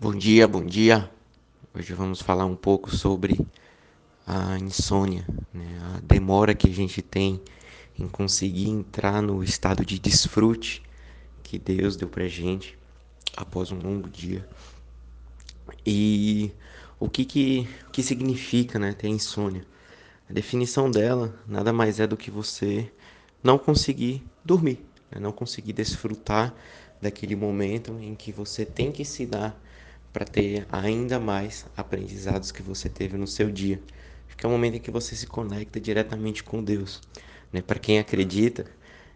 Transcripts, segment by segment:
Bom dia, bom dia. Hoje vamos falar um pouco sobre a insônia, né? a demora que a gente tem em conseguir entrar no estado de desfrute que Deus deu pra gente após um longo dia. E o que que, que significa né, ter insônia? A definição dela nada mais é do que você não conseguir dormir, né? não conseguir desfrutar daquele momento em que você tem que se dar para ter ainda mais aprendizados que você teve no seu dia. Acho que é o momento em que você se conecta diretamente com Deus. Né? Para quem acredita,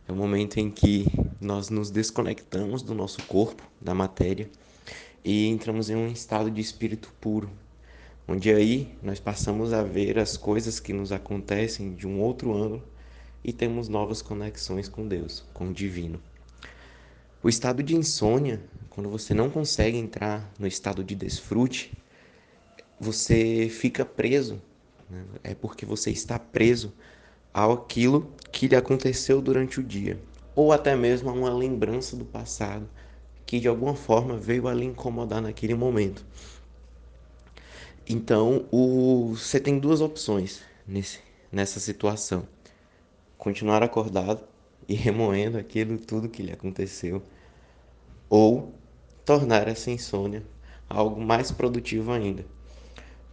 é o momento em que nós nos desconectamos do nosso corpo, da matéria, e entramos em um estado de espírito puro, onde aí nós passamos a ver as coisas que nos acontecem de um outro ângulo e temos novas conexões com Deus, com o divino. O estado de insônia, quando você não consegue entrar no estado de desfrute, você fica preso. Né? É porque você está preso àquilo que lhe aconteceu durante o dia, ou até mesmo a uma lembrança do passado que de alguma forma veio a lhe incomodar naquele momento. Então, o... você tem duas opções nesse, nessa situação: continuar acordado e remoendo aquilo tudo que lhe aconteceu, ou tornar essa insônia algo mais produtivo ainda.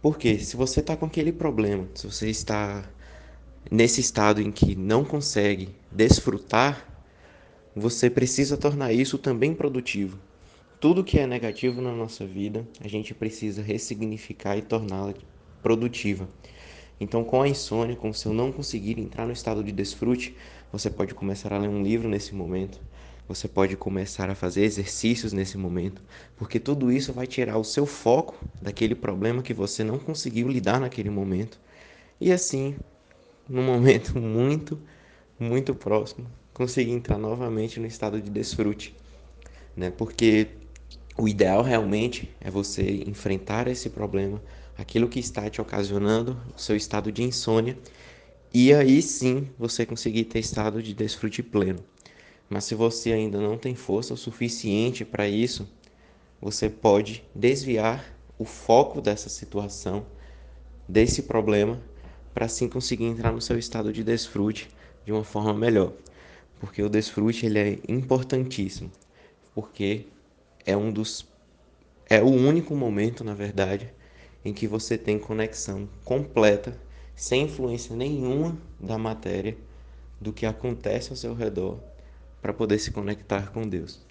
Porque se você está com aquele problema, se você está nesse estado em que não consegue desfrutar, você precisa tornar isso também produtivo. Tudo que é negativo na nossa vida, a gente precisa ressignificar e torná-la produtiva. Então, com a insônia, com o seu não conseguir entrar no estado de desfrute, você pode começar a ler um livro nesse momento, você pode começar a fazer exercícios nesse momento, porque tudo isso vai tirar o seu foco daquele problema que você não conseguiu lidar naquele momento. E assim, num momento muito, muito próximo, conseguir entrar novamente no estado de desfrute, né? Porque o ideal realmente é você enfrentar esse problema aquilo que está te ocasionando o seu estado de insônia, e aí sim você conseguir ter estado de desfrute pleno. Mas se você ainda não tem força o suficiente para isso, você pode desviar o foco dessa situação, desse problema, para assim conseguir entrar no seu estado de desfrute de uma forma melhor. Porque o desfrute ele é importantíssimo, porque é um dos é o único momento, na verdade, em que você tem conexão completa, sem influência nenhuma da matéria, do que acontece ao seu redor, para poder se conectar com Deus.